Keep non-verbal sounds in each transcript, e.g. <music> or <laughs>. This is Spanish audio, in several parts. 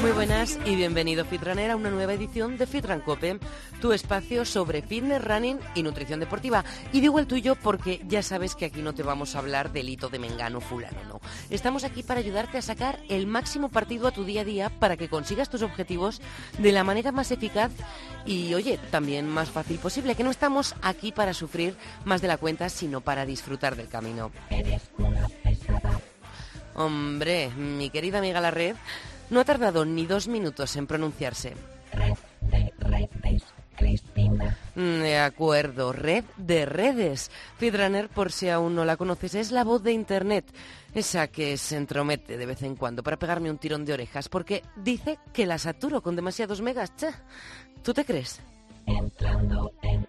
Muy buenas y bienvenido Fitrunner a una nueva edición de Fitran Cope, tu espacio sobre fitness, running y nutrición deportiva. Y digo el tuyo porque ya sabes que aquí no te vamos a hablar del hito de Mengano fulano, no. Estamos aquí para ayudarte a sacar el máximo partido a tu día a día para que consigas tus objetivos de la manera más eficaz y, oye, también más fácil posible, que no estamos aquí para sufrir más de la cuenta, sino para disfrutar del camino. Hombre, mi querida amiga la red, no ha tardado ni dos minutos en pronunciarse. Red de redes, Cristina. De acuerdo, red de redes. Feedrunner, por si aún no la conoces, es la voz de Internet. Esa que se entromete de vez en cuando para pegarme un tirón de orejas, porque dice que la saturo con demasiados megas. ¿Tú te crees? Entrando en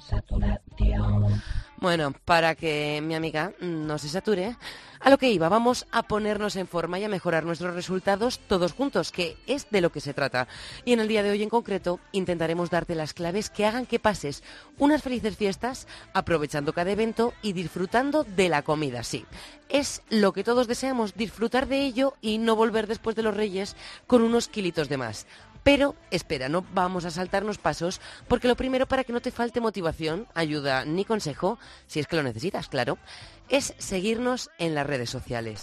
saturación. Bueno, para que mi amiga no se sature, a lo que iba, vamos a ponernos en forma y a mejorar nuestros resultados todos juntos, que es de lo que se trata. Y en el día de hoy en concreto intentaremos darte las claves que hagan que pases unas felices fiestas aprovechando cada evento y disfrutando de la comida, sí. Es lo que todos deseamos, disfrutar de ello y no volver después de los reyes con unos kilitos de más. Pero espera, no vamos a saltarnos pasos, porque lo primero para que no te falte motivación, ayuda ni consejo, si es que lo necesitas, claro, es seguirnos en las redes sociales.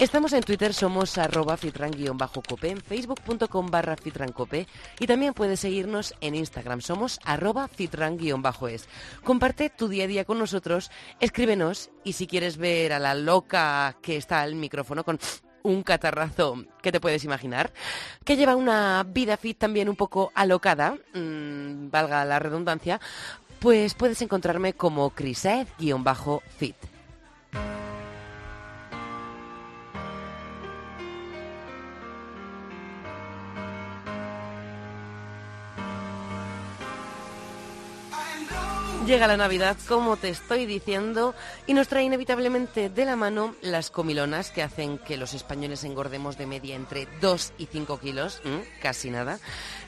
Estamos en Twitter, somos arroba fitran-cope, en facebook.com barra fitrancope y también puedes seguirnos en Instagram, somos arroba fitran-es. Comparte tu día a día con nosotros, escríbenos y si quieres ver a la loca que está al micrófono con un catarrazo que te puedes imaginar, que lleva una vida fit también un poco alocada, mmm, valga la redundancia, pues puedes encontrarme como Crised-fit. Llega la Navidad, como te estoy diciendo, y nos trae inevitablemente de la mano las comilonas que hacen que los españoles engordemos de media entre 2 y 5 kilos, casi nada.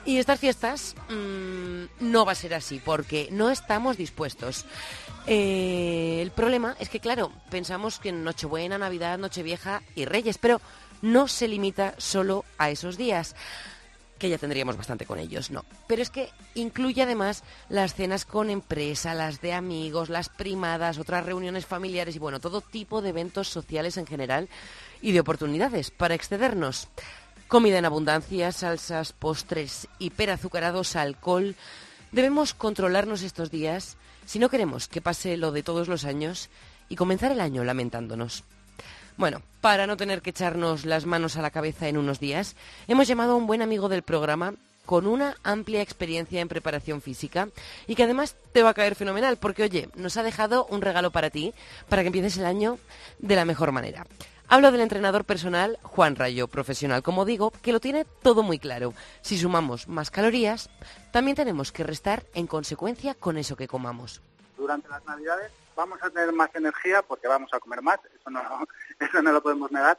Y estas fiestas mmm, no va a ser así, porque no estamos dispuestos. Eh, el problema es que, claro, pensamos que en Nochebuena, Navidad, Nochevieja y Reyes, pero no se limita solo a esos días que ya tendríamos bastante con ellos, no. Pero es que incluye además las cenas con empresa, las de amigos, las primadas, otras reuniones familiares y bueno, todo tipo de eventos sociales en general y de oportunidades para excedernos. Comida en abundancia, salsas, postres, hiperazucarados, alcohol. Debemos controlarnos estos días si no queremos que pase lo de todos los años y comenzar el año lamentándonos. Bueno, para no tener que echarnos las manos a la cabeza en unos días, hemos llamado a un buen amigo del programa con una amplia experiencia en preparación física y que además te va a caer fenomenal porque, oye, nos ha dejado un regalo para ti, para que empieces el año de la mejor manera. Hablo del entrenador personal Juan Rayo, profesional, como digo, que lo tiene todo muy claro. Si sumamos más calorías, también tenemos que restar en consecuencia con eso que comamos. Durante las Navidades vamos a tener más energía porque vamos a comer más, eso no, <laughs> eso no lo podemos negar,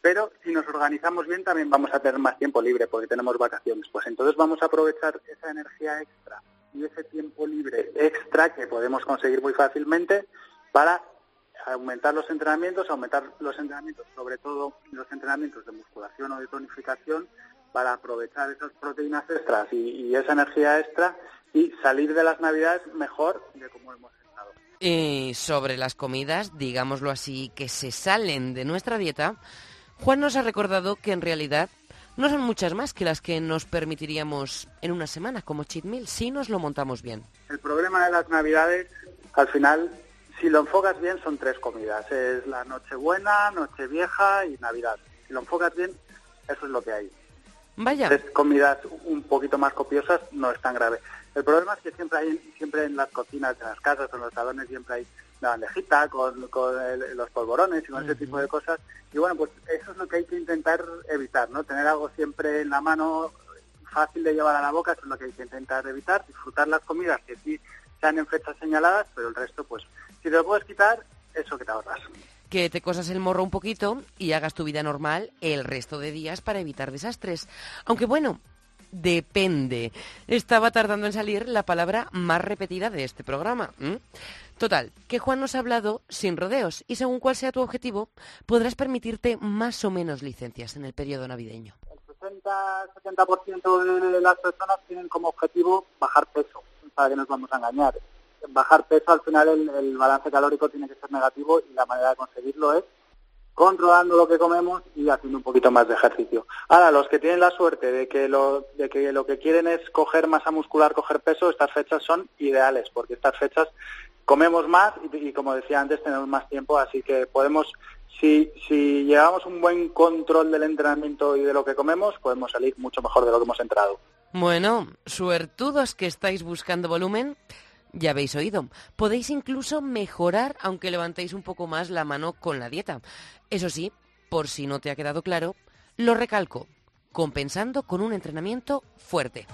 pero si nos organizamos bien también vamos a tener más tiempo libre porque tenemos vacaciones. Pues entonces vamos a aprovechar esa energía extra y ese tiempo libre extra que podemos conseguir muy fácilmente para aumentar los entrenamientos, aumentar los entrenamientos, sobre todo los entrenamientos de musculación o de tonificación, para aprovechar esas proteínas extras y, y esa energía extra y salir de las navidades mejor de como hemos. Y sobre las comidas, digámoslo así, que se salen de nuestra dieta, Juan nos ha recordado que en realidad no son muchas más que las que nos permitiríamos en una semana como cheat meal si nos lo montamos bien. El problema de las navidades, al final, si lo enfocas bien, son tres comidas. Es la Nochebuena, Nochevieja y Navidad. Si lo enfocas bien, eso es lo que hay. Vaya. Comidas un poquito más copiosas no es tan grave. El problema es que siempre hay, siempre en las cocinas, en las casas, en los salones, siempre hay la bandejita con, con el- los polvorones y con ese tipo de cosas. Y bueno, pues eso es lo que hay que intentar evitar, ¿no? Tener algo siempre en la mano fácil de llevar a la boca, eso es lo que hay que intentar evitar. Disfrutar las comidas que sí sean en fechas señaladas, pero el resto, pues, si te lo puedes quitar, eso que te ahorras. Que te cosas el morro un poquito y hagas tu vida normal el resto de días para evitar desastres. Aunque bueno, depende. Estaba tardando en salir la palabra más repetida de este programa. Total, que Juan nos ha hablado sin rodeos y según cuál sea tu objetivo, podrás permitirte más o menos licencias en el periodo navideño. El 60-70% de las personas tienen como objetivo bajar peso, para que nos vamos a engañar. Bajar peso, al final el, balance calórico tiene que ser negativo y la manera de conseguirlo es controlando lo que comemos y haciendo un poquito más de ejercicio. Ahora, los que tienen la suerte de que lo, de que, lo que quieren es coger masa muscular, coger peso, estas fechas son ideales, porque estas fechas comemos más y, y como decía antes, tenemos más tiempo, así que podemos, si, si llevamos un buen control del entrenamiento y de lo que comemos, podemos salir mucho mejor de lo que hemos entrado. Bueno, suertudos que estáis buscando volumen, ya habéis oído. Podéis incluso mejorar aunque levantéis un poco más la mano con la dieta. Eso sí, por si no te ha quedado claro, lo recalco, compensando con un entrenamiento fuerte.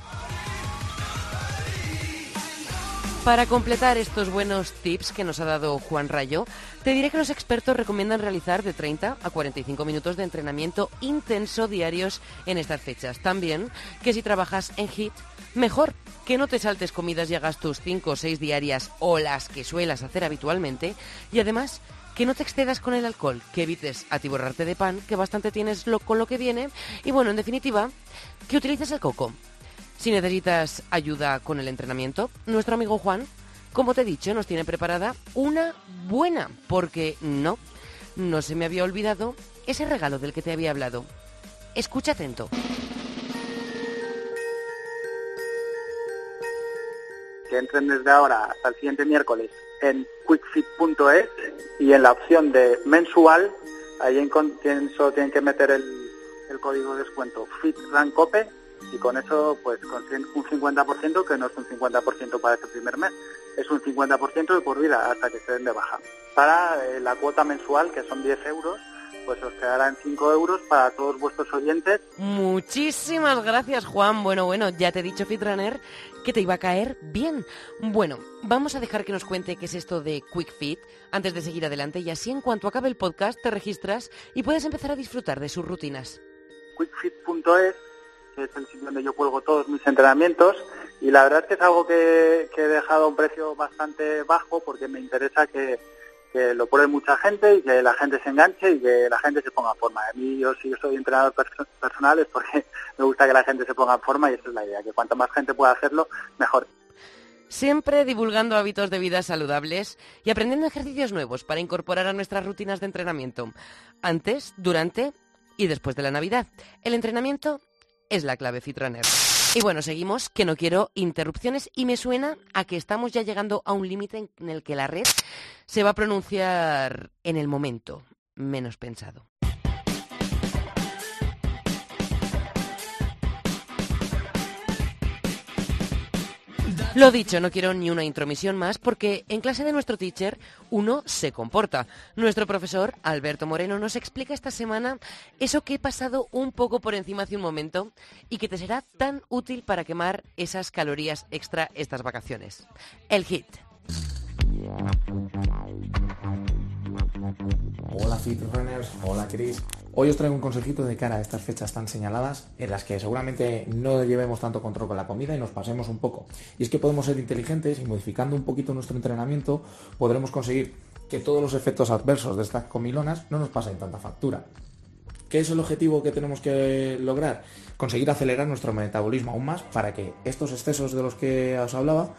Para completar estos buenos tips que nos ha dado Juan Rayo, te diré que los expertos recomiendan realizar de 30 a 45 minutos de entrenamiento intenso diarios en estas fechas. También que si trabajas en HIT, mejor que no te saltes comidas y hagas tus 5 o 6 diarias o las que suelas hacer habitualmente. Y además que no te excedas con el alcohol, que evites atiborrarte de pan, que bastante tienes con lo que viene. Y bueno, en definitiva, que utilices el coco. Si necesitas ayuda con el entrenamiento, nuestro amigo Juan, como te he dicho, nos tiene preparada una buena, porque no, no se me había olvidado ese regalo del que te había hablado. Escucha atento. Que entren desde ahora hasta el siguiente miércoles en quickfit.es y en la opción de mensual, ahí en, solo tienen que meter el, el código de descuento FITRANCOPE y con eso pues consiguen un 50% que no es un 50% para este primer mes, es un 50% de por vida hasta que se den de baja. Para eh, la cuota mensual, que son 10 euros, pues os quedará en 5 euros para todos vuestros oyentes. Muchísimas gracias, Juan. Bueno, bueno, ya te he dicho, Fitrunner, que te iba a caer bien. Bueno, vamos a dejar que nos cuente qué es esto de Quick Fit antes de seguir adelante y así en cuanto acabe el podcast te registras y puedes empezar a disfrutar de sus rutinas. quickfit.es que es el sitio donde yo cuelgo todos mis entrenamientos y la verdad es que es algo que, he dejado a un precio bastante bajo porque me interesa que, lo pruebe mucha gente y que la gente se enganche y que la gente se ponga en forma. A mí, yo si yo soy entrenador perso personal es porque <laughs> me gusta que la gente se ponga en forma y esa es la idea, que cuanto más gente pueda hacerlo, mejor. Siempre divulgando hábitos de vida saludables y aprendiendo ejercicios nuevos para incorporar a nuestras rutinas de entrenamiento, antes, durante y después de la Navidad. El entrenamiento es la clave Fitrunner. Y bueno, seguimos, que no quiero interrupciones y me suena a que estamos ya llegando a un límite en el que la red se va a pronunciar en el momento menos pensado. Lo dicho, no quiero ni una intromisión más porque en clase de nuestro teacher uno se comporta. Nuestro profesor, Alberto Moreno, nos explica esta semana eso que he pasado un poco por encima hace un momento y que te será tan útil para quemar esas calorías extra estas vacaciones. El hit. Hola Fitrunners, hola Chris. Hoy os traigo un consejito de cara a estas fechas tan señaladas en las que seguramente no llevemos tanto control con la comida y nos pasemos un poco. Y es que podemos ser inteligentes y modificando un poquito nuestro entrenamiento podremos conseguir que todos los efectos adversos de estas comilonas no nos pasen tanta factura. ¿Qué es el objetivo que tenemos que lograr? Conseguir acelerar nuestro metabolismo aún más para que estos excesos de los que os hablaba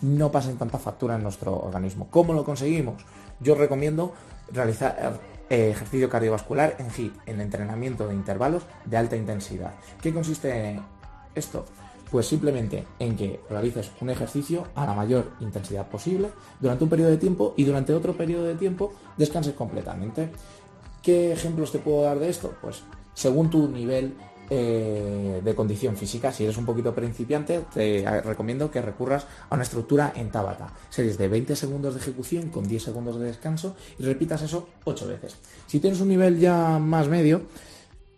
no pasen tanta factura en nuestro organismo. ¿Cómo lo conseguimos? Yo os recomiendo realizar eh, ejercicio cardiovascular en HIIT, en entrenamiento de intervalos de alta intensidad. ¿Qué consiste esto? Pues simplemente en que realices un ejercicio a la mayor intensidad posible durante un periodo de tiempo y durante otro periodo de tiempo descanses completamente. ¿Qué ejemplos te puedo dar de esto? Pues según tu nivel eh, de condición física. Si eres un poquito principiante, te recomiendo que recurras a una estructura en Tabata. Series de 20 segundos de ejecución con 10 segundos de descanso y repitas eso 8 veces. Si tienes un nivel ya más medio,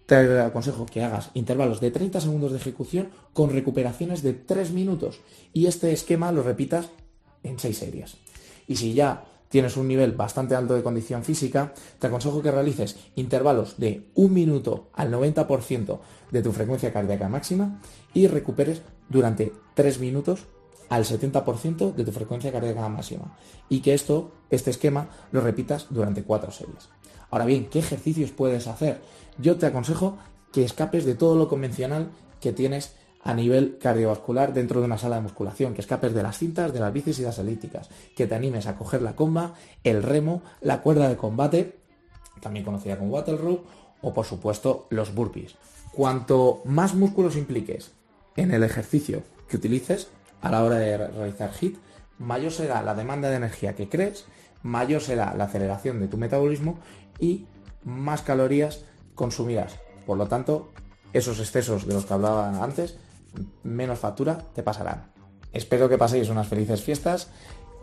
te aconsejo que hagas intervalos de 30 segundos de ejecución con recuperaciones de 3 minutos y este esquema lo repitas en 6 series. Y si ya tienes un nivel bastante alto de condición física, te aconsejo que realices intervalos de un minuto al 90% de tu frecuencia cardíaca máxima y recuperes durante 3 minutos al 70% de tu frecuencia cardíaca máxima. Y que esto, este esquema, lo repitas durante 4 series. Ahora bien, ¿qué ejercicios puedes hacer? Yo te aconsejo que escapes de todo lo convencional que tienes a nivel cardiovascular dentro de una sala de musculación, que escapes de las cintas, de las bicis y las elípticas, que te animes a coger la comba, el remo, la cuerda de combate, también conocida como wattle rope, o por supuesto los burpees. Cuanto más músculos impliques en el ejercicio que utilices a la hora de realizar HIT, mayor será la demanda de energía que crees, mayor será la aceleración de tu metabolismo y más calorías consumirás. Por lo tanto, esos excesos de los que hablaba antes menos factura te pasarán. Espero que paséis unas felices fiestas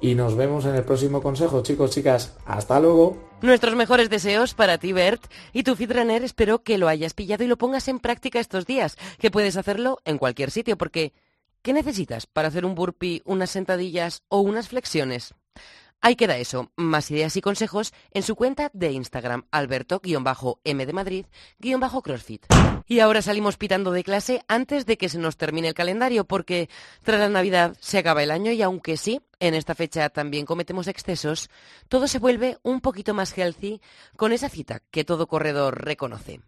y nos vemos en el próximo consejo, chicos, chicas. Hasta luego. Nuestros mejores deseos para ti, Bert. Y tu Fitrunner, espero que lo hayas pillado y lo pongas en práctica estos días, que puedes hacerlo en cualquier sitio, porque ¿qué necesitas para hacer un burpee, unas sentadillas o unas flexiones? Ahí queda eso. Más ideas y consejos en su cuenta de Instagram, alberto-m de Madrid-crossfit. Y ahora salimos pitando de clase antes de que se nos termine el calendario, porque tras la Navidad se acaba el año y aunque sí, en esta fecha también cometemos excesos, todo se vuelve un poquito más healthy con esa cita que todo corredor reconoce.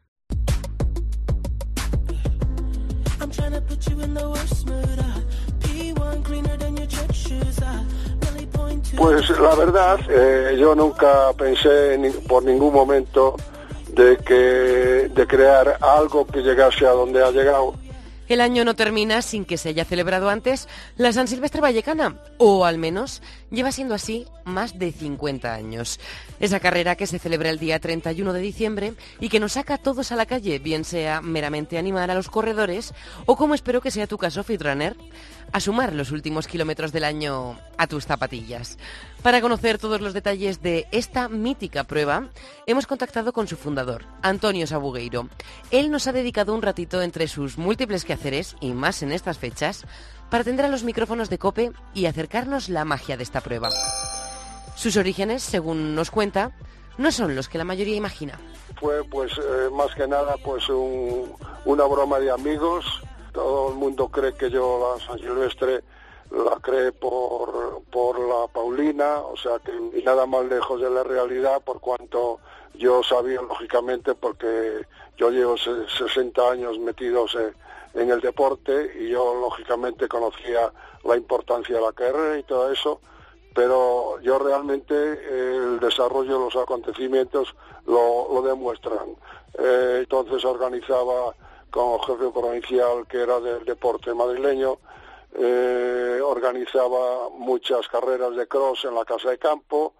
Pues la verdad, eh, yo nunca pensé por ningún momento de que de crear algo que llegase a donde ha llegado. El año no termina sin que se haya celebrado antes la San Silvestre Vallecana, o al menos lleva siendo así más de 50 años. Esa carrera que se celebra el día 31 de diciembre y que nos saca a todos a la calle, bien sea meramente animar a los corredores o como espero que sea tu caso, Fitrunner, a sumar los últimos kilómetros del año a tus zapatillas. Para conocer todos los detalles de esta mítica prueba, hemos contactado con su fundador, Antonio Sabugueiro. Él nos ha dedicado un ratito entre sus múltiples quehaceres, y más en estas fechas, para atender a los micrófonos de Cope y acercarnos la magia de esta prueba. Sus orígenes, según nos cuenta, no son los que la mayoría imagina. Fue pues eh, más que nada pues una broma de amigos todo el mundo cree que yo la San Silvestre la cree por, por la Paulina, o sea que nada más lejos de la realidad por cuanto yo sabía lógicamente porque yo llevo 60 años metidos en, el deporte y yo lógicamente conocía la importancia de la carrera y todo eso, pero yo realmente el desarrollo de los acontecimientos lo, demuestran. Eh, entonces organizaba como jefe provincial que era del deporte madrileño, eh, organizaba muchas carreras de cross en la casa de campo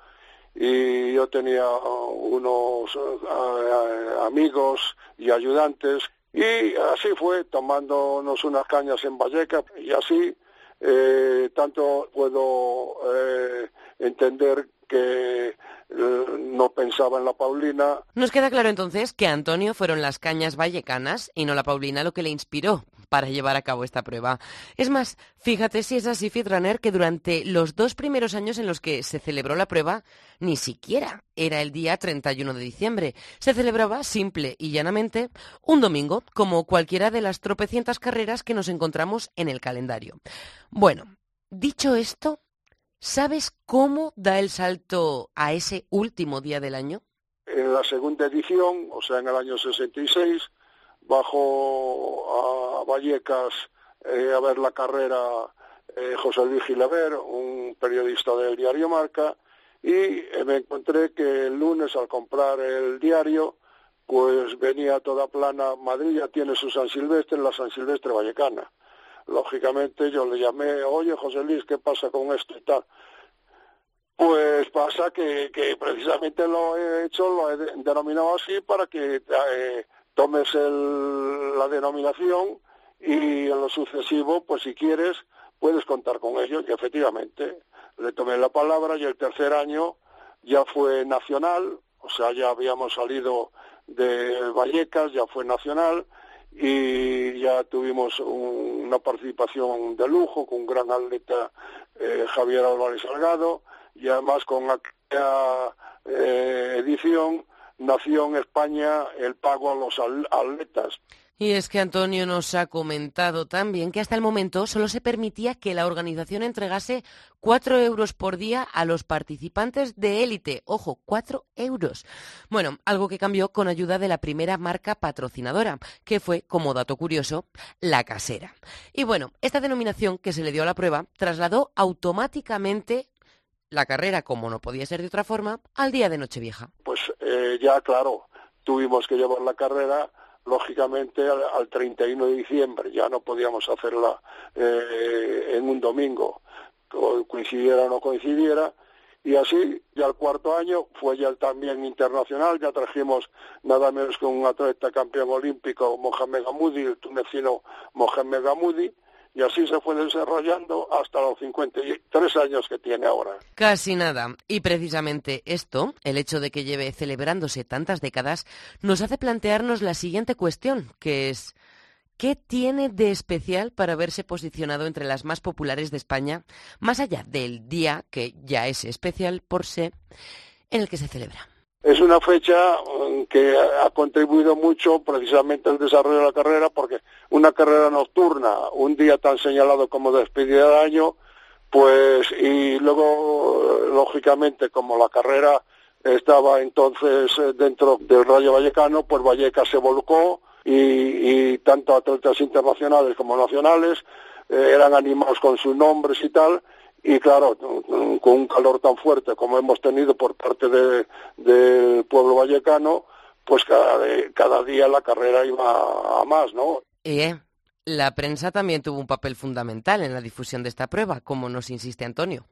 y yo tenía unos eh, amigos y ayudantes y así fue, tomándonos unas cañas en Valleca y así eh, tanto puedo entender que eh, no pensaba en la Paulina. Nos queda claro entonces que a Antonio fueron las cañas vallecanas y no la Paulina lo que le inspiró para llevar a cabo esta prueba. Es más, fíjate si es así, Fitrunner, que durante los dos primeros años en los que se celebró la prueba, ni siquiera era el día 31 de diciembre. Se celebraba simple y llanamente un domingo, como cualquiera de las tropecientas carreras que nos encontramos en el calendario. Bueno, dicho esto, ¿Sabes cómo da el salto a ese último día del año? En la segunda edición, o sea, en el año 66, bajo a Vallecas eh, a ver la carrera eh, José Luis Gilaver, un periodista del diario Marca, y eh, me encontré que el lunes al comprar el diario, pues venía toda plana, Madrid ya tiene su San Silvestre, la San Silvestre Vallecana lógicamente yo le llamé, oye José Luis, ¿qué pasa con esto y tal? Pues pasa que, precisamente lo he hecho, lo he denominado así para que eh, tomes la denominación y en lo sucesivo, pues si quieres, puedes contar con ello. Y efectivamente, le tomé la palabra y el tercer año ya fue nacional, o sea, ya habíamos salido de Vallecas, ya fue nacional y ya tuvimos una participación de lujo con un gran atleta eh, Javier Álvarez Salgado y además con eh, edición nació en España el pago a los atletas. Y es que Antonio nos ha comentado también que hasta el momento solo se permitía que la organización entregase cuatro euros por día a los participantes de élite. Ojo, cuatro euros. Bueno, algo que cambió con ayuda de la primera marca patrocinadora, que fue, como dato curioso, la casera. Y bueno, esta denominación que se le dio a la prueba trasladó automáticamente la carrera, como no podía ser de otra forma, al día de Nochevieja. Pues eh, ya, claro, tuvimos que llevar la carrera, lógicamente, al, al 31 de diciembre. Ya no podíamos hacerla eh, en un domingo, co- coincidiera o no coincidiera. Y así, ya el cuarto año fue ya también internacional, ya trajimos nada menos que un atleta campeón olímpico, Mohamed Gamoudi, el tunecino Mohamed Gamoudi, y así se fue desarrollando hasta los 53 años que tiene ahora. Casi nada. Y precisamente esto, el hecho de que lleve celebrándose tantas décadas, nos hace plantearnos la siguiente cuestión, que es ¿qué tiene de especial para haberse posicionado entre las más populares de España, más allá del día, que ya es especial por sí, en el que se celebra? Es una fecha mm, que ha contribuido mucho precisamente al desarrollo de la carrera porque una carrera nocturna, un día tan señalado como despedida de año, pues y luego lógicamente como la carrera estaba entonces eh, dentro del Rayo Vallecano, pues Vallecas se volcó y, y tanto atletas internacionales como nacionales eh, eran animados con sus nombres y tal y claro, con un calor tan fuerte como hemos tenido por parte de- del pueblo vallecano, pues cada, de- cada día la carrera iba a más, ¿no? Y, eh, la prensa también tuvo un papel fundamental en la difusión de esta prueba, como nos insiste Antonio.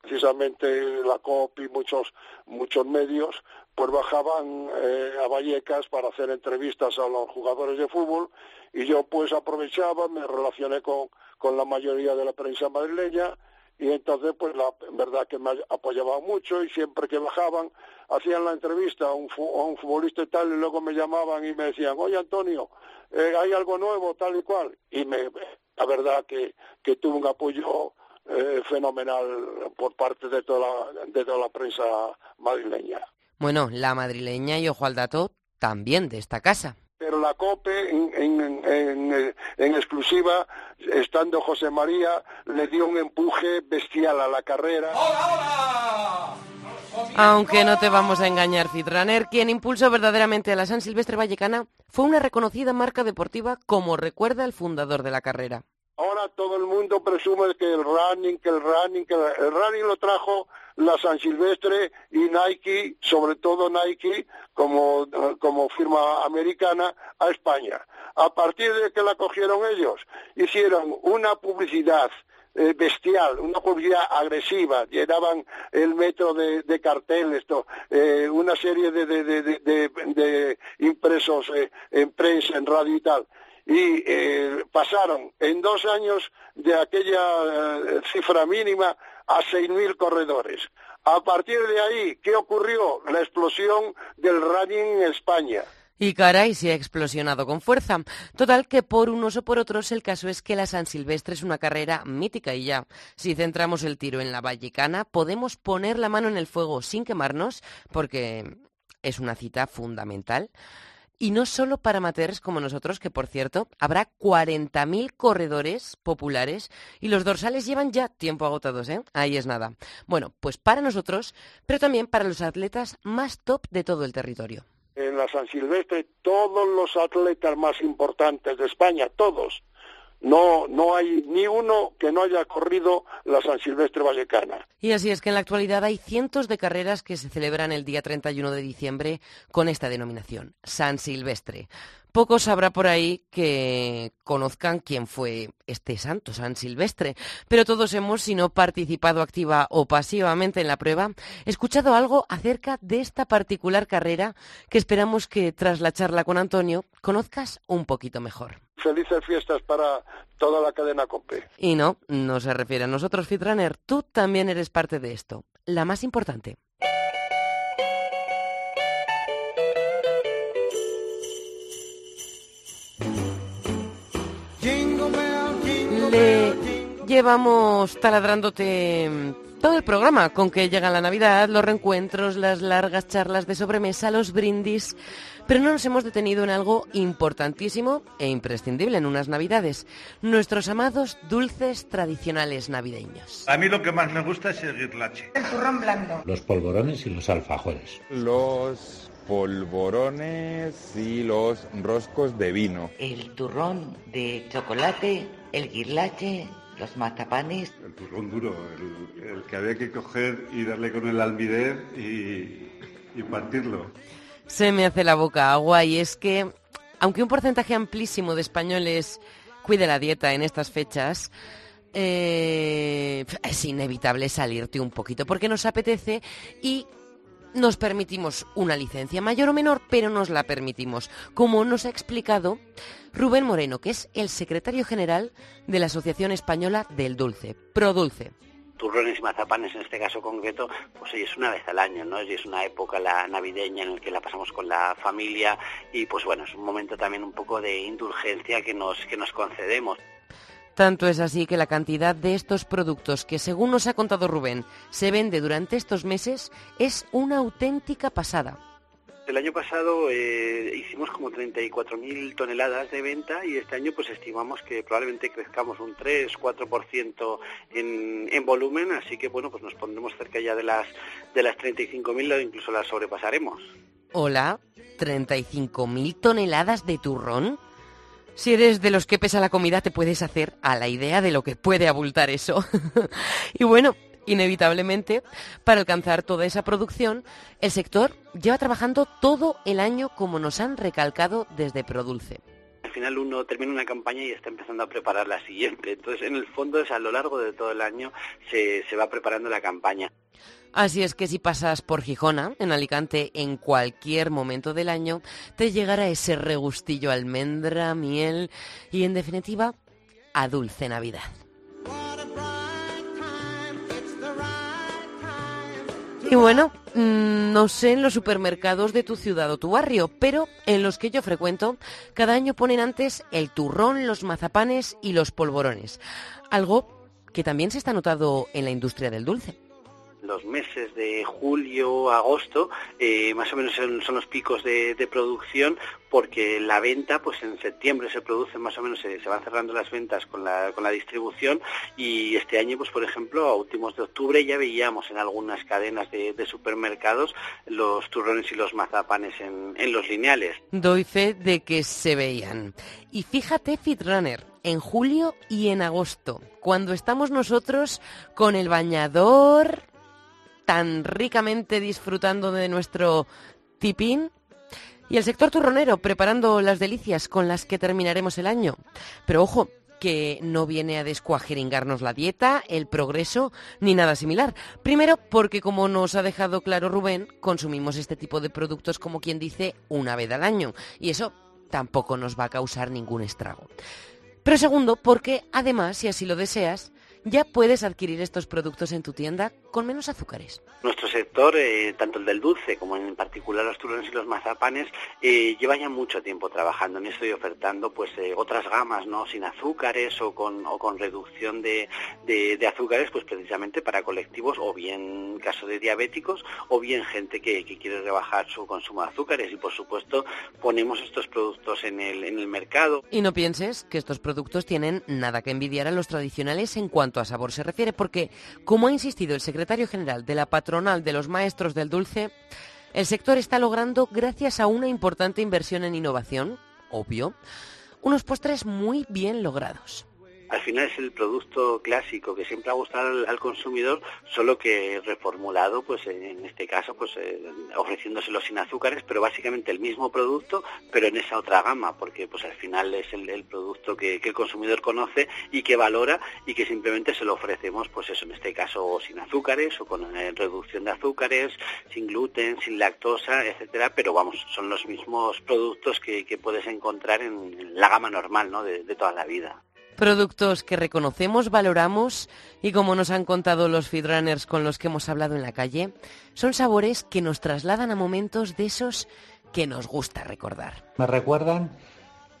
Precisamente la COP y muchos, muchos medios pues bajaban eh, a Vallecas para hacer entrevistas a los jugadores de fútbol y yo pues aprovechaba, me relacioné con, con la mayoría de la prensa madrileña y entonces pues la verdad que me apoyaban mucho y siempre que bajaban hacían la entrevista a un, a un futbolista y tal y luego me llamaban y me decían oye Antonio eh, hay algo nuevo tal y cual y me la verdad que, que tuve un apoyo eh, fenomenal por parte de toda la, de toda la prensa madrileña Bueno, la madrileña y ojo al dato también de esta casa. Pero la COPE en, en- en- en exclusiva, estando José María, le dio un empuje bestial a la carrera. Aunque no te vamos a engañar, Fitrunner, quien impulsó verdaderamente a la San Silvestre Vallecana fue una reconocida marca deportiva, como recuerda el fundador de la carrera. Ahora todo el mundo presume que el running, que el running, que el running lo trajo la San Silvestre y Nike, sobre todo Nike, como, como firma americana, a España. A partir de que la cogieron ellos, hicieron una publicidad eh, bestial, una publicidad agresiva, llenaban el metro de, de carteles, eh, una serie de impresos eh, en prensa, en radio y tal. Y eh, pasaron en dos años de aquella eh, cifra mínima a 6.000 corredores. A partir de ahí, ¿qué ocurrió? La explosión del running en España. Y caray, se ha explosionado con fuerza. Total que por unos o por otros el caso es que la San Silvestre es una carrera mítica y ya. Si centramos el tiro en la Vallecana, podemos poner la mano en el fuego sin quemarnos, porque es una cita fundamental. Y no solo para amateurs como nosotros, que por cierto, habrá 40.000 corredores populares y los dorsales llevan ya tiempo agotados, ¿eh? Ahí es nada. Bueno, pues para nosotros, pero también para los atletas más top de todo el territorio. En la San Silvestre, todos los atletas más importantes de España, todos, no, no hay ni uno que no haya corrido la San Silvestre Vallecana. Y así es que en la actualidad hay cientos de carreras que se celebran el día 31 de diciembre con esta denominación, San Silvestre. Pocos habrá por ahí que conozcan quién fue este santo, San Silvestre, pero todos hemos, si no participado activa o pasivamente en la prueba, escuchado algo acerca de esta particular carrera que esperamos que tras la charla con Antonio conozcas un poquito mejor. Felices fiestas para toda la cadena COPE. Y no, no se refiere a nosotros, Fitrunner, tú también eres parte de esto, la más importante. Le llevamos taladrándote todo el programa con que llega la Navidad, los reencuentros, las largas charlas de sobremesa, los brindis. Pero no nos hemos detenido en algo importantísimo e imprescindible en unas Navidades, nuestros amados dulces tradicionales navideños. A mí lo que más me gusta es el guirlache. El turrón blando. Los polvorones y los alfajores. Los polvorones y los roscos de vino. El turrón de chocolate, el guirlache, los mazapanes. El turrón duro, el, el, que había que coger y darle con el almidén y, y partirlo. Se me hace la boca agua y es que, aunque un porcentaje amplísimo de españoles cuide la dieta en estas fechas, eh, es inevitable salirte un poquito porque nos apetece y nos permitimos una licencia mayor o menor, pero nos la permitimos, como nos ha explicado Rubén Moreno, que es el secretario general de la Asociación Española del Dulce, Produlce turrones y mazapanes en este caso concreto, pues es una vez al año, ¿no? Es una época la navideña en la que la pasamos con la familia y pues bueno, es un momento también un poco de indulgencia que nos, que nos concedemos. Tanto es así que la cantidad de estos productos que, según nos ha contado Rubén, se vende durante estos meses es una auténtica pasada. El año pasado eh, hicimos como 34.000 toneladas de venta y este año pues estimamos que probablemente crezcamos un 3-4% en, en volumen, así que bueno, pues nos pondremos cerca ya de las, de las 35.000 o incluso las sobrepasaremos. Hola, ¿35.000 toneladas de turrón? Si eres de los que pesa la comida, te puedes hacer a la idea de lo que puede abultar eso. <laughs> y bueno, inevitablemente, para alcanzar toda esa producción, el sector lleva trabajando todo el año como nos han recalcado desde Produlce. Al final uno termina una campaña y está empezando a preparar la siguiente. Entonces, en el fondo, es a lo largo de todo el año se, se va preparando la campaña. Así es que si pasas por Gijona, en Alicante, en cualquier momento del año, te llegará ese regustillo almendra, miel y, en definitiva, a dulce Navidad. Y bueno, mm, no sé en los supermercados de tu ciudad o tu barrio, pero en los que yo frecuento, cada año ponen antes el turrón, los mazapanes y los polvorones. Algo que también se está notado en la industria del dulce los meses de julio, agosto, eh, más o menos son, los picos de, producción, porque la venta, pues en septiembre se produce más o menos, se, van cerrando las ventas con la, con la distribución y este año, pues por ejemplo, a últimos de octubre ya veíamos en algunas cadenas de, de supermercados los turrones y los mazapanes en, en los lineales. Doy fe de que se veían. Y fíjate, Fitrunner, en julio y en agosto, cuando estamos nosotros con el bañador tan ricamente disfrutando de nuestro tipín y el sector turronero preparando las delicias con las que terminaremos el año. Pero ojo, que no viene a descuajeringarnos la dieta, el progreso, ni nada similar. Primero, porque como nos ha dejado claro Rubén, consumimos este tipo de productos como quien dice una vez al año. Y eso tampoco nos va a causar ningún estrago. Pero segundo, porque además, si así lo deseas, ya puedes adquirir estos productos en tu tienda con menos azúcares. Nuestro sector, eh, tanto el del dulce como en particular los turrones y los mazapanes, eh, lleva ya mucho tiempo trabajando en esto y ofertando pues eh, otras gamas, ¿no? Sin azúcares o con, o con reducción de, de, de, azúcares, pues precisamente para colectivos o bien caso de diabéticos o bien gente que, que, quiere rebajar su consumo de azúcares y por supuesto ponemos estos productos en el, en el mercado. Y no pienses que estos productos tienen nada que envidiar a los tradicionales en cuanto a sabor se refiere, porque como ha insistido el secretario general de la patronal de los maestros del dulce, el sector está logrando, gracias a una importante inversión en innovación, obvio, unos postres muy bien logrados al final es el producto clásico que siempre ha gustado al, consumidor, solo que reformulado, pues en este caso, pues eh, ofreciéndoselo sin azúcares, pero básicamente el mismo producto, pero en esa otra gama, porque pues al final es el, producto que, el consumidor conoce y que valora y que simplemente se lo ofrecemos, pues eso en este caso sin azúcares o con eh, reducción de azúcares, sin gluten, sin lactosa, etcétera, pero vamos, son los mismos productos que, puedes encontrar en, la gama normal, ¿no? de toda la vida. Productos que reconocemos, valoramos y como nos han contado los feedrunners con los que hemos hablado en la calle, son sabores que nos trasladan a momentos de esos que nos gusta recordar. Me recuerdan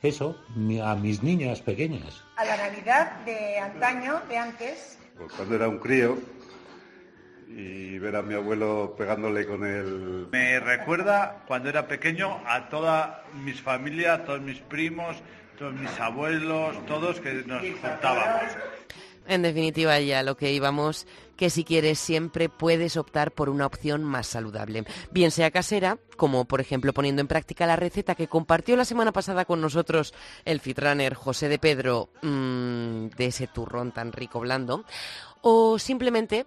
eso, a mis niñas pequeñas. A la Navidad de antaño, de antes. Pues cuando era un crío y ver a mi abuelo pegándole con el... Me recuerda cuando era pequeño a toda mis familia, a todos mis primos, todos mis abuelos, todos que nos juntábamos. En definitiva, ya lo que íbamos, que si quieres siempre puedes optar por una opción más saludable, bien sea casera, como por ejemplo poniendo en práctica la receta que compartió la semana pasada con nosotros el fitrunner José de Pedro mmm, de ese turrón tan rico blando, o simplemente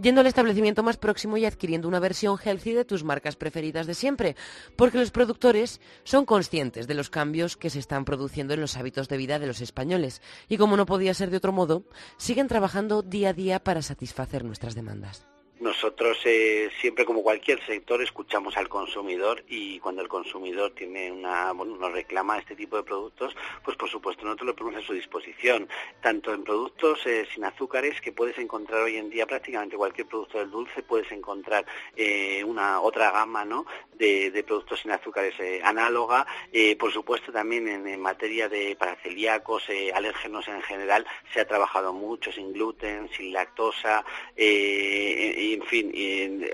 yendo al establecimiento más próximo y adquiriendo una versión healthy de tus marcas preferidas de siempre, porque los productores son conscientes de los cambios que se están produciendo en los hábitos de vida de los españoles y como no podía ser de otro modo, siguen trabajando día a día para satisfacer nuestras demandas. Nosotros eh, siempre, como cualquier sector, escuchamos al consumidor y cuando el consumidor tiene una, bueno, nos reclama este tipo de productos, pues por supuesto nosotros lo ponemos a su disposición, tanto en productos eh, sin azúcares que puedes encontrar hoy en día prácticamente cualquier producto del dulce, puedes encontrar eh, una otra gama ¿no? de, de productos sin azúcares eh, análoga, eh, por supuesto también en, materia de para celíacos, alérgenos en general, se ha trabajado mucho sin gluten, sin lactosa, eh, y en fin,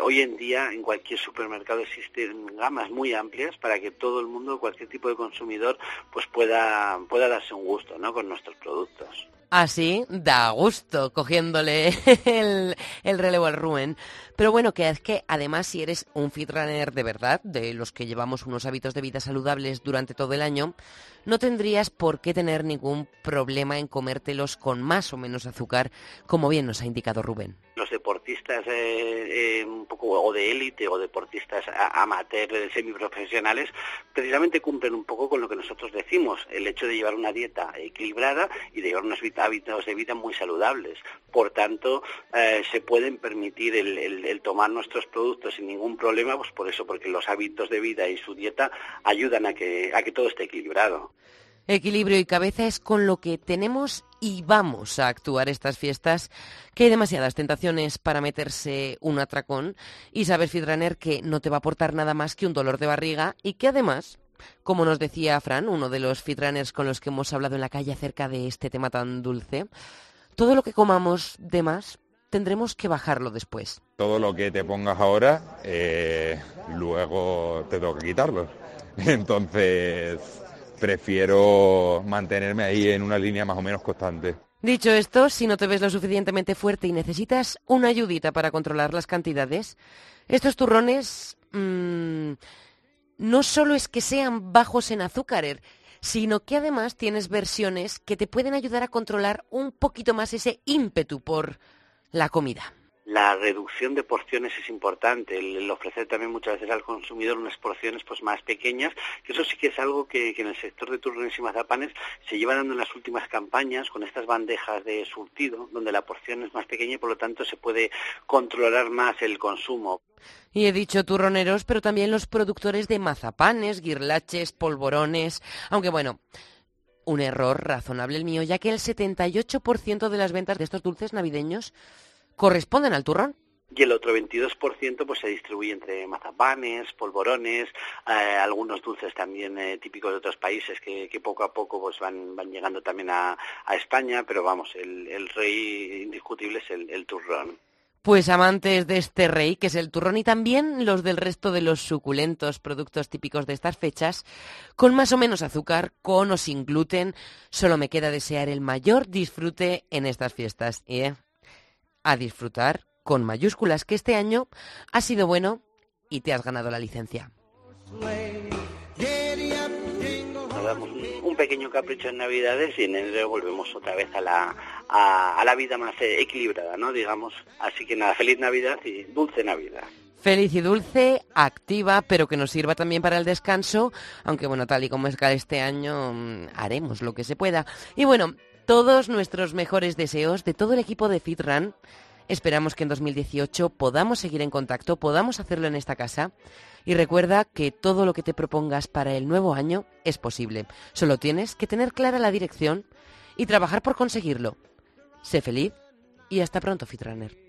hoy en día en cualquier supermercado existen gamas muy amplias para que todo el mundo, cualquier tipo de consumidor, pues pueda, pueda darse un gusto ¿no? con nuestros productos. Así da gusto cogiéndole <laughs> el, el, relevo al Ruen. Pero bueno, que es que además si eres un fitrunner de verdad, de los que llevamos unos hábitos de vida saludables durante todo el año, no tendrías por qué tener ningún problema en comértelos con más o menos azúcar, como bien nos ha indicado Rubén. Los deportistas eh, eh, un poco o de élite o deportistas amateur, semiprofesionales, precisamente cumplen un poco con lo que nosotros decimos, el hecho de llevar una dieta equilibrada y de llevar unos hábitos de vida muy saludables. Por tanto, eh, se pueden permitir el, el, el, tomar nuestros productos sin ningún problema, pues por eso, porque los hábitos de vida y su dieta ayudan a que, a que todo esté equilibrado. Equilibrio y cabeza es con lo que tenemos y vamos a actuar estas fiestas, que hay demasiadas tentaciones para meterse un atracón y sabes, Fidraner, que no te va a aportar nada más que un dolor de barriga y que además como nos decía Fran, uno de los fitrunners con los que hemos hablado en la calle acerca de este tema tan dulce, todo lo que comamos de más tendremos que bajarlo después. Todo lo que te pongas ahora, eh, luego te tengo que quitarlo. <laughs> Entonces, prefiero mantenerme ahí en una línea más o menos constante. Dicho esto, si no te ves lo suficientemente fuerte y necesitas una ayudita para controlar las cantidades, estos turrones mmm, no solo es que sean bajos en azúcar, sino que además tienes versiones que te pueden ayudar a controlar un poquito más ese ímpetu por la comida. La reducción de porciones es importante, el, ofrecer también muchas veces al consumidor unas porciones pues más pequeñas, que eso sí que es algo que, que en el sector de turrones y mazapanes se lleva dando en las últimas campañas con estas bandejas de surtido, donde la porción es más pequeña y por lo tanto se puede controlar más el consumo. Y he dicho turroneros, pero también los productores de mazapanes, guirlaches, polvorones, aunque bueno, un error razonable el mío, ya que el 78% de las ventas de estos dulces navideños corresponden al turrón. Y el otro 22% pues se distribuye entre mazapanes, polvorones, eh, algunos dulces también eh, típicos de otros países que, que, poco a poco pues van, van llegando también a, a España, pero vamos, el, el, rey indiscutible es el, el turrón. Pues amantes de este rey, que es el turrón, y también los del resto de los suculentos productos típicos de estas fechas, con más o menos azúcar, con o sin gluten, solo me queda desear el mayor disfrute en estas fiestas. ¿eh? A disfrutar con mayúsculas, que este año ha sido bueno y te has ganado la licencia. Nos damos un pequeño capricho en Navidades y en enero volvemos otra vez a la, a, a la vida más equilibrada, ¿no? Digamos. Así que nada, feliz Navidad y dulce Navidad. Feliz y dulce, activa, pero que nos sirva también para el descanso, aunque bueno, tal y como es este año, mm, haremos lo que se pueda. Y bueno, todos nuestros mejores deseos de todo el equipo de FitRun. Esperamos que en 2018 podamos seguir en contacto, podamos hacerlo en esta casa. Y recuerda que todo lo que te propongas para el nuevo año es posible. Solo tienes que tener clara la dirección y trabajar por conseguirlo. Sé feliz y hasta pronto, Fitrunner.